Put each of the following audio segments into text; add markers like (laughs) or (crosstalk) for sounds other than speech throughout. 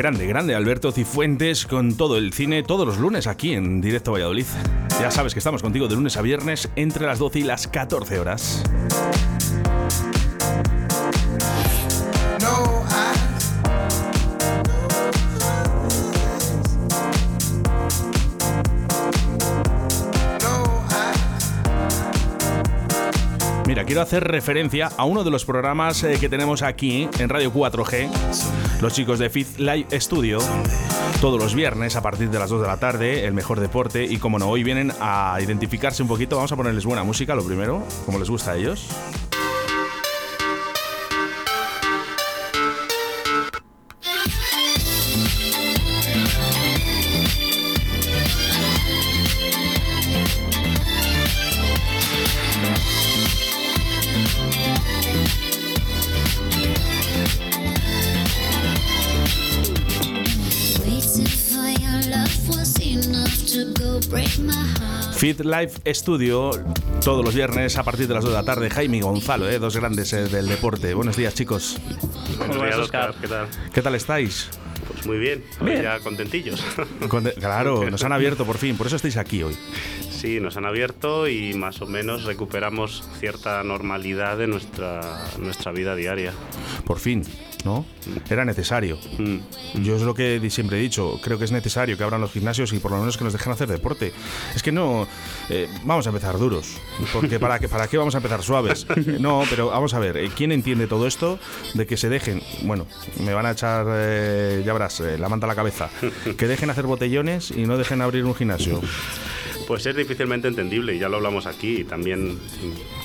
Grande, grande Alberto Cifuentes con todo el cine todos los lunes aquí en Directo Valladolid. Ya sabes que estamos contigo de lunes a viernes entre las 12 y las 14 horas. Mira, quiero hacer referencia a uno de los programas eh, que tenemos aquí en Radio 4G, los chicos de Fifth Live Studio, todos los viernes a partir de las 2 de la tarde, el mejor deporte, y como no, hoy vienen a identificarse un poquito, vamos a ponerles buena música, lo primero, como les gusta a ellos. Fit Life Studio, todos los viernes a partir de las 2 de la tarde. Jaime y Gonzalo, ¿eh? dos grandes eh, del deporte. Buenos días, chicos. Buenos días, Oscar. ¿Qué tal? ¿Qué tal estáis? Pues muy bien, ya contentillos. (laughs) claro, nos han abierto por fin, por eso estáis aquí hoy. Sí, nos han abierto y más o menos recuperamos cierta normalidad de nuestra, nuestra vida diaria. Por fin. ¿no? Era necesario. Mm. Yo es lo que siempre he dicho, creo que es necesario que abran los gimnasios y por lo menos que nos dejen hacer deporte. Es que no, eh, vamos a empezar duros, porque ¿para qué, ¿para qué vamos a empezar suaves? (laughs) No, pero vamos a ver, eh, ¿quién entiende todo esto de que se dejen, bueno, me van a echar, eh, ya verás, la manta la cabeza, que dejen hacer botellones y no dejen abrir un gimnasio? Pues es difícilmente entendible, y ya lo hablamos aquí, también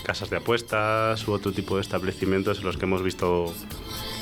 casas de apuestas u otro tipo de establecimientos en los que hemos visto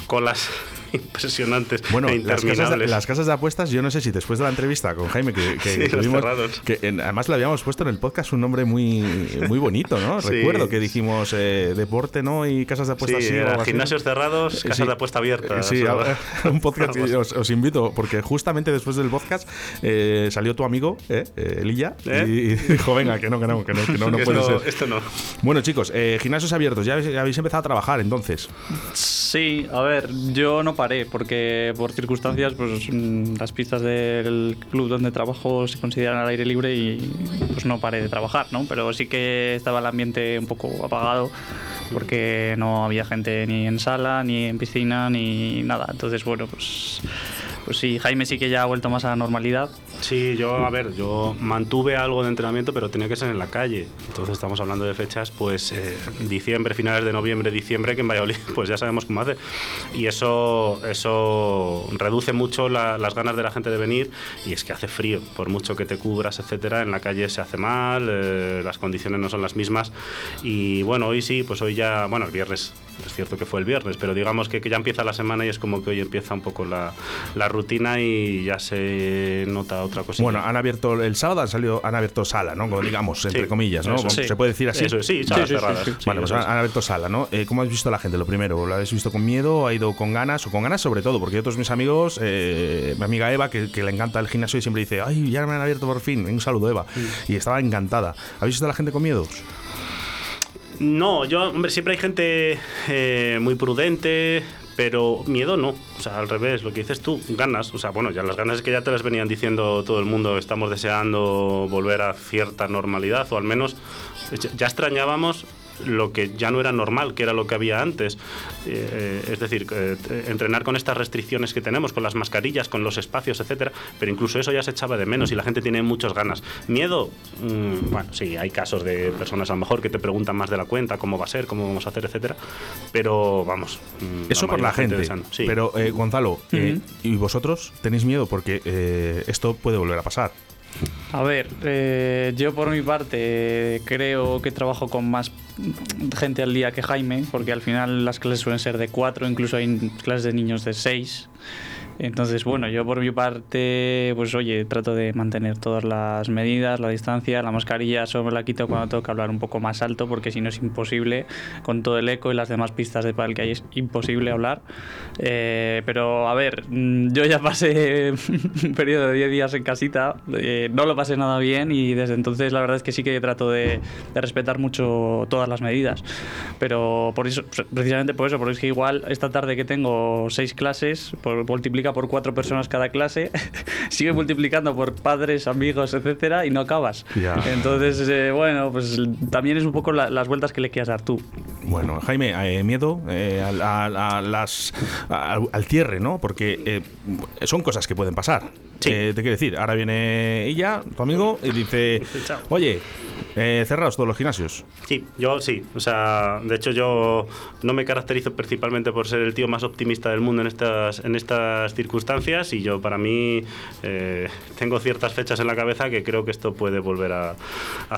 colas impresionantes bueno, e las casas, de, las casas, de, apuestas, yo no sé si después de la entrevista con Jaime, que, que, tuvimos, que además le habíamos puesto en el podcast un nombre muy, muy bonito, ¿no? Recuerdo que dijimos eh, deporte, ¿no? Y casas de apuestas. Sí, gimnasios cerrados, casas de apuesta abiertas. Sí, (laughs) un podcast que (laughs) os, invito, porque justamente después del podcast eh, salió tu amigo, eh, Elilla, y, (laughs) dijo, venga, que no, que no, que no, no, puede ser. Esto no. Bueno, chicos, gimnasios abiertos, ya habéis empezado a trabajar entonces. Sí, a ver, yo no porque por circunstancias pues mm, las pistas del club donde trabajo se consideran al aire libre y pues no paré de trabajar, ¿no? Pero sí que estaba el ambiente un poco apagado porque no había gente ni en sala, ni en piscina, ni nada. Entonces, bueno, pues pues sí, Jaime sí que ya ha vuelto más a la normalidad. Sí, yo, a ver, yo mantuve algo de entrenamiento, pero tenía que ser en la calle. Entonces estamos hablando de fechas, pues eh, diciembre, finales de noviembre, diciembre, que en Valladolid, (laughs) pues ya sabemos cómo hace. Y eso, eso reduce mucho las ganas de la gente de venir y es que hace frío, por mucho que te cubras, etcétera, en la calle se hace mal, eh, las condiciones no son las mismas. Y bueno, hoy sí, pues hoy ya, bueno, el viernes, es cierto que fue el viernes, pero digamos que, que ya empieza la semana y es como que hoy empieza un poco la, la rutina y ya se nota otra cosa. Bueno, han abierto el sábado, han salido, han abierto sala, ¿no? digamos, entre comillas, ¿no? Se puede decir así. Eso, sí, salas cerradas. Vale, pues han, abierto sala, ¿no? Eh, ¿Cómo has visto a la gente? Lo primero, ¿lo habéis visto con miedo? ¿Ha ido con ganas? O con ganas sobre todo, porque otros mis amigos, eh, mi amiga Eva, que, le encanta el gimnasio y siempre dice, ay, ya me han abierto por fin. Un saludo, Eva. Y estaba encantada. ¿Habéis visto a la gente con miedo? No, yo, hombre, siempre hay gente eh, muy prudente, pero miedo no, o sea, al revés, lo que dices tú, ganas, o sea, bueno, ya las ganas es que ya te las venían diciendo todo el mundo, estamos deseando volver a cierta normalidad, o al menos ya extrañábamos lo que ya no era normal, que era lo que había antes. Eh, es decir, eh, entrenar con estas restricciones que tenemos, con las mascarillas, con los espacios, etcétera, pero incluso eso ya se echaba de menos y la gente tiene muchas ganas. Miedo, mm, bueno, sí, hay casos de personas a lo mejor que te preguntan más de la cuenta, cómo va a ser, cómo vamos a hacer, etcétera, pero vamos. Mm, eso por la gente. Pero eh, Gonzalo, ¿y vosotros tenéis miedo? Porque esto puede volver a pasar. A ver, eh, yo por mi parte creo que trabajo con más gente al día que Jaime, porque al final las clases suelen ser de cuatro, incluso hay clases de niños de seis. Entonces, bueno, yo por mi parte, pues oye, trato de mantener todas las medidas, la distancia, la mascarilla solo me la quito cuando tengo que hablar un poco más alto, porque si no es imposible, con todo el eco y las demás pistas de pal que hay, es imposible hablar. Eh, pero a ver, mm, yo ya pasé (laughs) un periodo de 10 días en casita, eh, no lo pasé nada bien y desde entonces la verdad es que sí que trato de, de respetar mucho todas las medidas. Pero por eso, precisamente por eso, porque es que igual esta tarde que tengo seis clases, por multiplicar multiplica por cuatro personas cada clase, (laughs) sigue multiplicando por padres, amigos, etcétera, y no acabas. Entonces, eh, bueno, pues también es un poco las vueltas que le quieras dar tú. Bueno, Jaime, eh, miedo eh, a, las, al, cierre, ¿no? Porque son cosas que pueden pasar. te quiero decir, ahora viene ella, tu amigo, y dice, (laughs) oye, eh, ¿Cerrados todos los gimnasios? Sí, yo sí. O sea, de hecho yo no me caracterizo principalmente por ser el tío más optimista del mundo en estas, en estas circunstancias y yo para mí eh, tengo ciertas fechas en la cabeza que creo que esto puede volver a,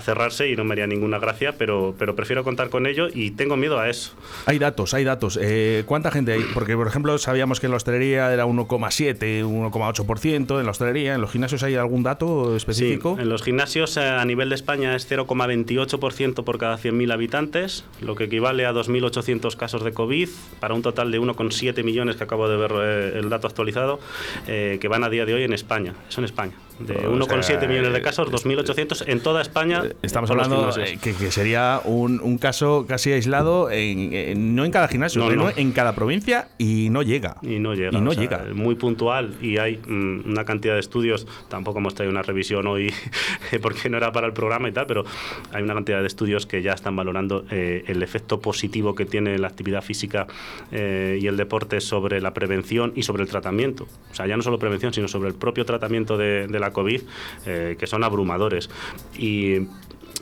cerrarse y no me haría ninguna gracia, pero, pero prefiero contar con ello y tengo miedo a eso. Hay datos, hay datos. Eh, ¿Cuánta gente hay? Porque, por ejemplo, sabíamos que en la hostelería era 1,7, 1,8%, en la hostelería, en los gimnasios hay algún dato específico. Sí, en los gimnasios a nivel de España es 0, 0,28% por cada 100.000 habitantes, lo que equivale a 2.800 casos de COVID, para un total de 1,7 millones que acabo de ver eh, el dato actualizado, eh, que van a día de hoy en España. Eso en España de 1,7 millones de casos, 2.800 en toda España. Eh, estamos hablando que, que, sería un, un, caso casi aislado, en, no en cada gimnasio, no, en cada provincia y no llega. Y no llega. Y no llega. Muy puntual y hay mm, una cantidad de estudios, tampoco hemos traído una revisión hoy (laughs) porque no era para el programa y tal, pero hay una cantidad de estudios que ya están valorando eh, el efecto positivo que tiene la actividad física eh, y el deporte sobre la prevención y sobre el tratamiento. O sea, ya no solo prevención, sino sobre el propio tratamiento de, de la COVID, eh, que son abrumadores. Y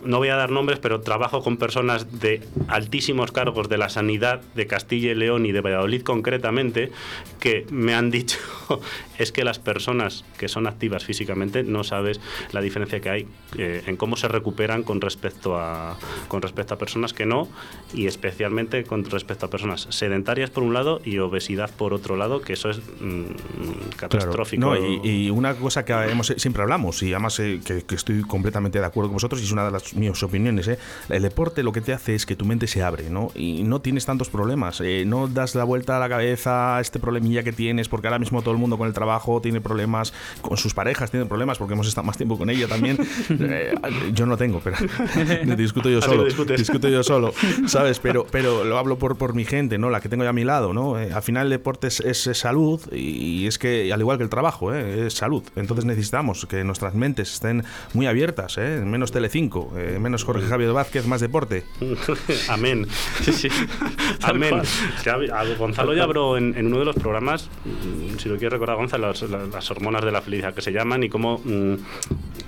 no voy a dar nombres, pero trabajo con personas de altísimos cargos de la sanidad de Castilla y León y de Valladolid concretamente, que me han dicho (laughs) es que las personas que son activas físicamente no sabes la diferencia que hay eh, en cómo se recuperan con respecto a con respecto a personas que no y especialmente con respecto a personas sedentarias por un lado y obesidad por otro lado, que eso es mm, catastrófico. y, una cosa que siempre hablamos y además eh, que, que estoy completamente de acuerdo con vosotros y es una de las mis opiniones, ¿eh? el deporte lo que te hace es que tu mente se abre, ¿no? Y no tienes tantos problemas, eh, no das la vuelta a la cabeza a este problemilla que tienes, porque ahora mismo todo el mundo con el trabajo tiene problemas, con sus parejas tiene problemas, porque hemos estado más tiempo con ella también. (laughs) Eh, yo no tengo, pero (laughs) discuto yo solo, discuto yo solo, ¿sabes? Pero, pero lo hablo por, por mi gente, ¿no? La que tengo yo a mi lado, ¿no? al final el deporte es, salud y es que, al igual que el trabajo, es salud. Entonces necesitamos que nuestras mentes estén muy abiertas, menos Telecinco, eh, menos Jorge Javier Vázquez, más deporte. (laughs) Amén. (laughs) Amén. Gonzalo ya habló en, uno de los programas, mm, si lo quieres recordar, Gonzalo, las, hormonas de la felicidad que se llaman y cómo mm,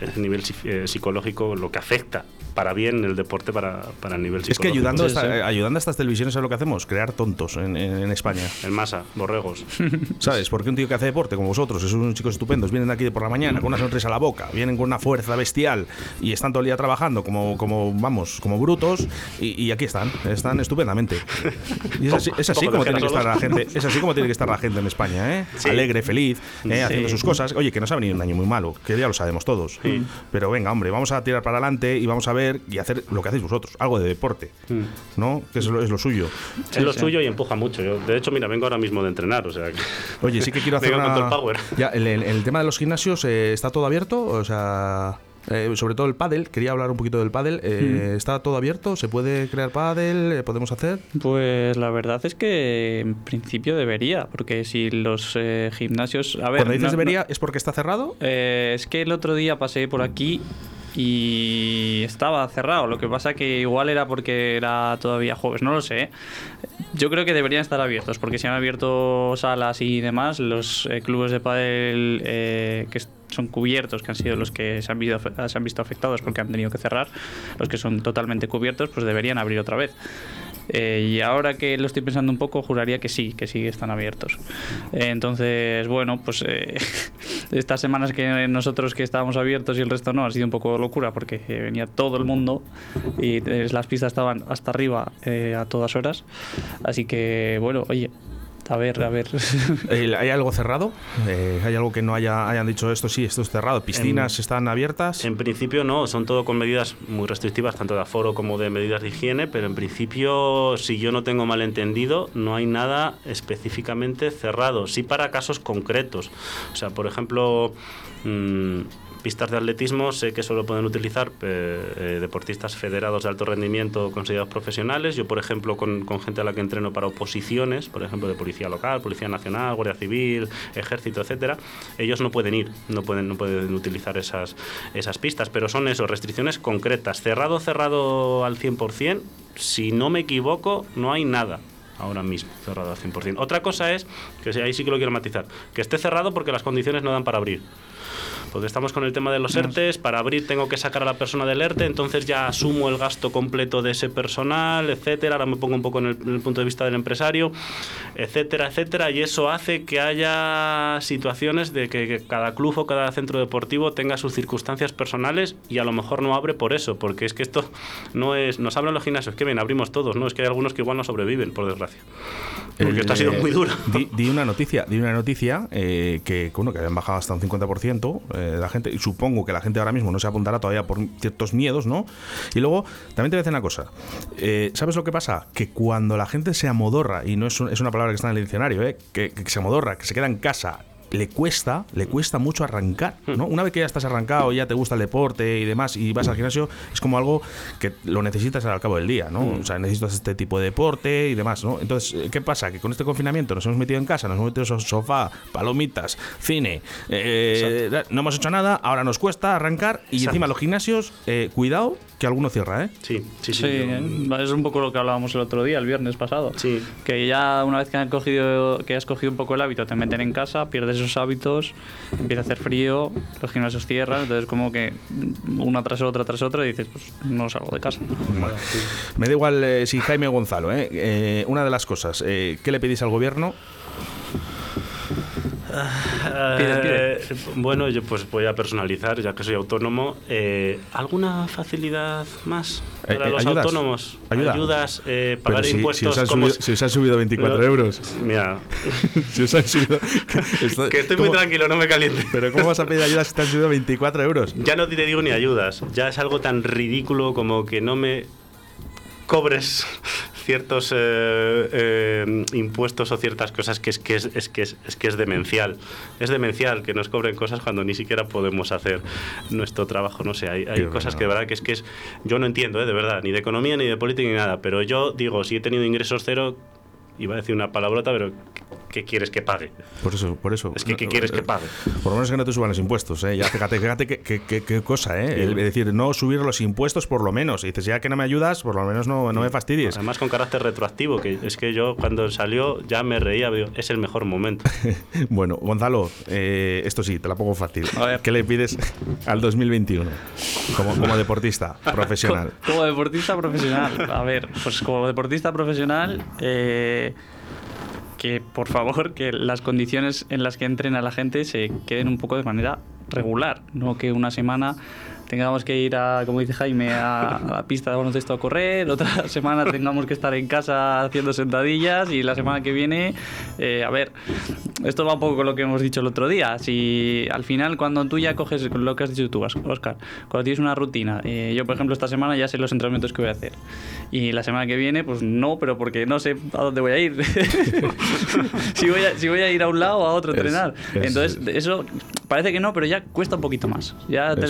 el nivel eh, psicológico lo que afecta para bien el deporte para, para el nivel psicológico. Es que ayudando, ayudando a estas televisiones es lo que hacemos, crear tontos en, España. En masa, borregos. (laughs) ¿Sabes? Porque un tío que hace deporte como vosotros, es unos chicos estupendos, vienen de aquí por la mañana con una sonrisa a la boca, vienen con una fuerza bestial y están todo el día trabajando como, como vamos, como brutos y, aquí están, están estupendamente. (laughs) Y es así, como tiene que estar la gente, es así como tiene que estar la gente en España, ¿eh? Alegre, feliz, ¿eh? haciendo sus cosas. Oye, que nos ha venido un año muy malo, que ya lo sabemos todos. Pero venga, hombre, vamos a tirar para adelante y vamos a ver y hacer lo que hacéis vosotros, algo de deporte, ¿no? Que es lo, es lo suyo. Es lo suyo y empuja mucho. Yo, de hecho, mira, vengo ahora mismo de entrenar, o sea. Oye, sí que quiero (laughs) hacer una... el, power. Ya, el, tema de los gimnasios eh, está todo abierto, o sea. Eh, sobre todo el pádel, quería hablar un poquito del pádel. Eh, hmm. ¿Está todo abierto? ¿Se puede crear pádel? Eh, ¿Podemos hacer? Pues la verdad es que en principio debería, porque si los gimnasios... A ver, Cuando dices debería, ¿es porque está cerrado? es que el otro día pasé por aquí y estaba cerrado. Lo que pasa que igual era porque era todavía jueves, no lo sé. Yo creo que deberían estar abiertos, porque si han abierto salas y demás, los clubes de pádel que son cubiertos, que han sido los que se han, visto, se han visto afectados porque han tenido que cerrar, los que son totalmente cubiertos, pues deberían abrir otra vez. Eh, y ahora que lo estoy pensando un poco, juraría que sí, que sí están abiertos. entonces, bueno, pues eh, (laughs) estas semanas que nosotros que estábamos abiertos y el resto no, ha sido un poco locura porque venía todo el mundo y las pistas estaban hasta arriba eh, a todas horas. Así que, bueno, oye, a ver, a ver. (laughs) ¿Hay algo cerrado? Eh, ¿Hay algo que no haya, hayan dicho esto sí, esto es cerrado? ¿Piscinas están abiertas? En principio no, son todo con medidas muy restrictivas, tanto de aforo como de medidas de higiene, pero en principio, si yo no tengo mal entendido, no hay nada específicamente cerrado. Sí para casos concretos. O sea, por ejemplo... Mm, pistas de atletismo sé que solo pueden utilizar eh, deportistas federados de alto rendimiento considerados profesionales. Yo, por ejemplo, con, con, gente a la que entreno para oposiciones, por ejemplo, de policía local, policía nacional, guardia civil, ejército, etcétera, ellos no pueden ir, no pueden, no pueden utilizar esas, esas pistas, pero son eso, restricciones concretas. Cerrado, cerrado al 100%, si no me equivoco, no hay nada ahora mismo, cerrado al 100%. Otra cosa es, que ahí sí que lo quiero matizar, que esté cerrado porque las condiciones no dan para abrir porque estamos con el tema de los ERTES, para abrir tengo que sacar a la persona del ERTE, entonces ya asumo el gasto completo de ese personal, etcétera, ahora me pongo un poco en el, punto de vista del empresario, etcétera, etcétera, y eso hace que haya situaciones de que, cada club o cada centro deportivo tenga sus circunstancias personales y a lo mejor no abre por eso, porque es que esto no es, nos hablan los gimnasios, que bien, abrimos todos, ¿no? Es que hay algunos que igual no sobreviven, por desgracia. Porque esto ha sido muy duro. Di, una noticia, di una noticia eh, que, bueno, que habían bajado hasta un 50%, eh, la gente, y supongo que la gente ahora mismo no se apuntará todavía por ciertos miedos, ¿no? Y luego, también te voy a decir una cosa. Eh, ¿Sabes lo que pasa? Que cuando la gente se amodorra, y no es, es una palabra que está en el diccionario, ¿eh? que, que se amodorra, que se queda en casa le cuesta, le cuesta mucho arrancar, ¿no? Hmm. Una vez que ya estás arrancado, ya te gusta el deporte y demás, y vas al gimnasio, es como algo que lo necesitas al cabo del día, ¿no? Hmm. O sea, necesitas este tipo de deporte y demás, ¿no? Entonces, eh, ¿qué pasa? Que con este confinamiento nos hemos metido en casa, nos hemos metido en sofá, palomitas, cine, eh, no hemos hecho nada, ahora nos cuesta arrancar y encima los gimnasios, eh, cuidado, que alguno cierra, ¿eh? Sí, sí, sí. es un poco lo que hablábamos el otro día, el viernes pasado. Sí. Que ya una vez que, han cogido, que has cogido un poco el hábito, te meten en casa, pierdes esos hábitos, empieza a hacer frío, los gimnasios cierran, entonces como que una tras otra tras otra y dices, pues no salgo de casa. Me da igual eh, si Jaime Gonzalo, ¿eh? ¿eh? una de las cosas, eh, ¿qué le pedís al gobierno? Eh, bueno, yo pues voy a personalizar, ya que soy autónomo. Eh, ¿Alguna facilidad más para los autónomos? Ayudas, pagar impuestos. Si os, han subido, 24 euros. Mira. (laughs) si os han subido. (laughs) que estoy muy tranquilo, no me caliente. Pero ¿cómo vas a pedir ayudas si te han subido 24 euros? Ya no te digo ni ayudas. Ya es algo tan ridículo como que no me cobres ciertos eh, eh, impuestos o ciertas cosas que es que es, que es, que es demencial. Es demencial que nos cobren cosas cuando ni siquiera podemos hacer nuestro trabajo. No sé, hay, hay cosas que de verdad que es que es. Yo no entiendo, eh, de verdad, ni de economía, ni de política, ni nada. Pero yo digo, si he tenido ingresos cero, iba a decir una palabrota, pero ¿qué quieres que pague? Por eso, por eso. Es que ¿qué quieres que pague? Por lo menos que no te suban los impuestos, ¿eh? Ya fíjate, fíjate qué, cosa, ¿eh? Es decir, no subir los impuestos por lo menos. Y dices, ya que no me ayudas, por lo menos no, no me fastidies. Además con carácter retroactivo, que es que yo cuando salió ya me reía, es el mejor momento. (laughs) bueno, Gonzalo, eh, esto sí, te la pongo fácil. ¿Qué le pides al 2021 como, como deportista (laughs) profesional? Como, como deportista profesional, a ver, pues como deportista profesional... Eh, que por favor que las condiciones en las que entrena la gente se queden un poco de manera regular, no que una semana tengamos que ir a, como dice Jaime, a, la pista de baloncesto a correr, otra (laughs) semana tengamos que estar en casa haciendo sentadillas y la semana que viene, eh, a ver, esto va un poco con lo que hemos dicho el otro día. Si al final cuando tú ya coges lo que has dicho tú, Oscar, cuando tienes una rutina, eh, yo por ejemplo esta semana ya sé los entrenamientos que voy a hacer y la semana que viene pues no, pero porque no sé a dónde voy a ir. (laughs) si, voy a, si voy a ir a un lado o a otro a entrenar. Entonces eso parece que no, pero ya cuesta un poquito más. Ya te,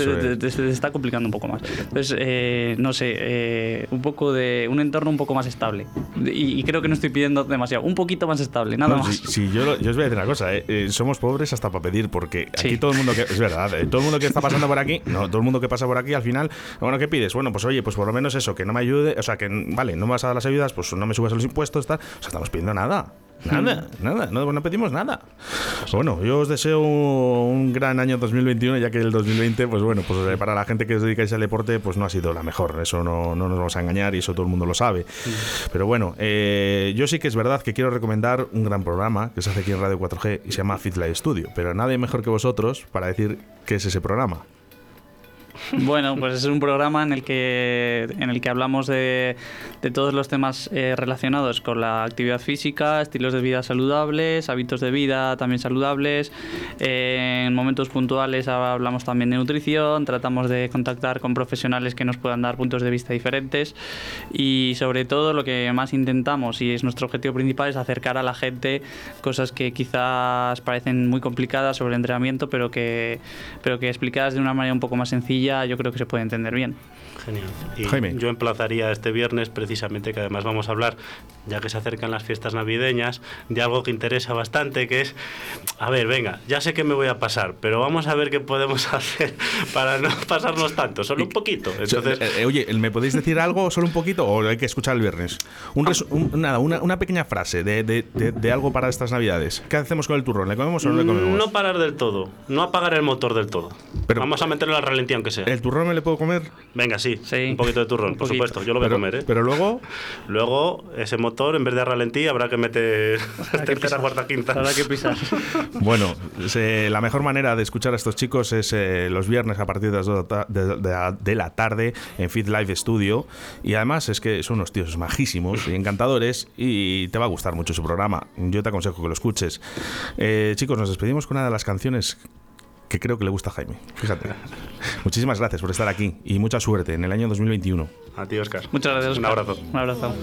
se está complicando un poco más. Entonces, eh, no sé, eh, un poco de un entorno un poco más estable. Y, creo que no estoy pidiendo demasiado. Un poquito más estable, nada más. Sí, yo, yo, os voy a decir una cosa. Eh, somos pobres hasta para pedir, porque aquí todo el mundo que. Es verdad, todo el mundo que está pasando por aquí, no, todo el mundo que pasa por aquí al final, bueno, ¿qué pides? Bueno, pues oye, pues por lo menos eso, que no me ayude, o sea, que vale, no me vas a dar las ayudas, pues no me subas los impuestos, tal. O sea, estamos pidiendo nada. Nada, nada, no, pedimos nada. Bueno, yo os deseo un gran año 2021, ya que el 2020, pues bueno, pues eh, para la gente que os dedicáis al deporte, pues no ha sido la mejor. Eso no, nos vamos a engañar y eso todo el mundo lo sabe. Pero bueno, eh, yo sí que es verdad que quiero recomendar un gran programa que se hace aquí en Radio 4G y se llama Fit Studio. Pero nadie mejor que vosotros para decir qué es ese programa. Bueno, pues es un programa en el que, en el que hablamos de, de todos los temas eh, relacionados con la actividad física, estilos de vida saludables, hábitos de vida también saludables. Eh, en momentos puntuales hablamos también de nutrición, tratamos de contactar con profesionales que nos puedan dar puntos de vista diferentes y sobre todo lo que más intentamos y es nuestro objetivo principal es acercar a la gente cosas que quizás parecen muy complicadas sobre el entrenamiento, pero que, pero que explicadas de una manera un poco más sencilla yo creo que se puede entender bien. Genial. Y yo emplazaría este viernes precisamente que además vamos a hablar, ya que se acercan las fiestas navideñas, de algo que interesa bastante, que es, a ver, venga, ya sé que me voy a pasar, pero vamos a ver qué podemos (laughs) hacer para no pasarnos tanto, solo un poquito. Entonces, eh, eh, oye, ¿me podéis decir algo solo un poquito o hay que escuchar el viernes? Un nada, una, una, pequeña frase de, de, de, algo para estas navidades. ¿Qué hacemos con el turrón? ¿Le comemos o no le comemos? No parar del todo, no apagar el motor del todo. Pero, vamos a meterlo al ralentí aunque sea. ¿El turrón me le puedo comer? Venga, sí, sí. un poquito de turrón, por supuesto, yo lo voy a comer. ¿eh? Pero luego... Luego, ese motor, en vez de ralentí, habrá que meter (laughs) tercera, cuarta, quinta. Habrá que pisar. (laughs) bueno, la mejor manera de escuchar a estos chicos es eh, los viernes a partir de las 2 de, la tarde en Fit Live Studio. Y además es que son unos tíos majísimos y encantadores y te va a gustar mucho su programa. Yo te aconsejo que lo escuches. Eh, chicos, nos despedimos con una de las canciones que creo que le gusta a Jaime. Fíjate. Muchísimas gracias por estar aquí y mucha suerte en el año 2021. A ti, Oscar. Muchas gracias. Un abrazo. Un abrazo.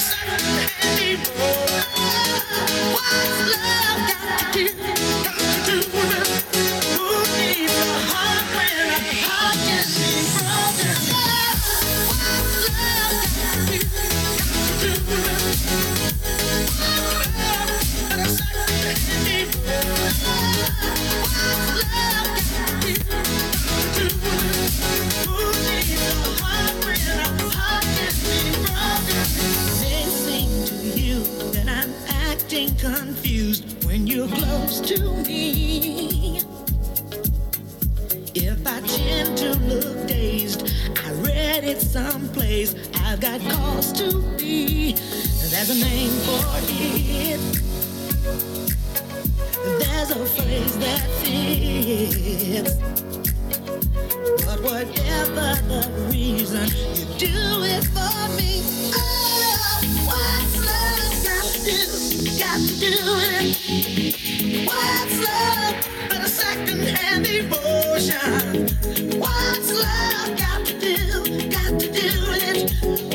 certain anymore. What's love got to do? There's a name for it. There's a phrase that fits. But whatever the reason, you do it for me. Oh, what's love got to do? Got to do it. What's love but a secondhand emotion? What's love got to do? Got to do it.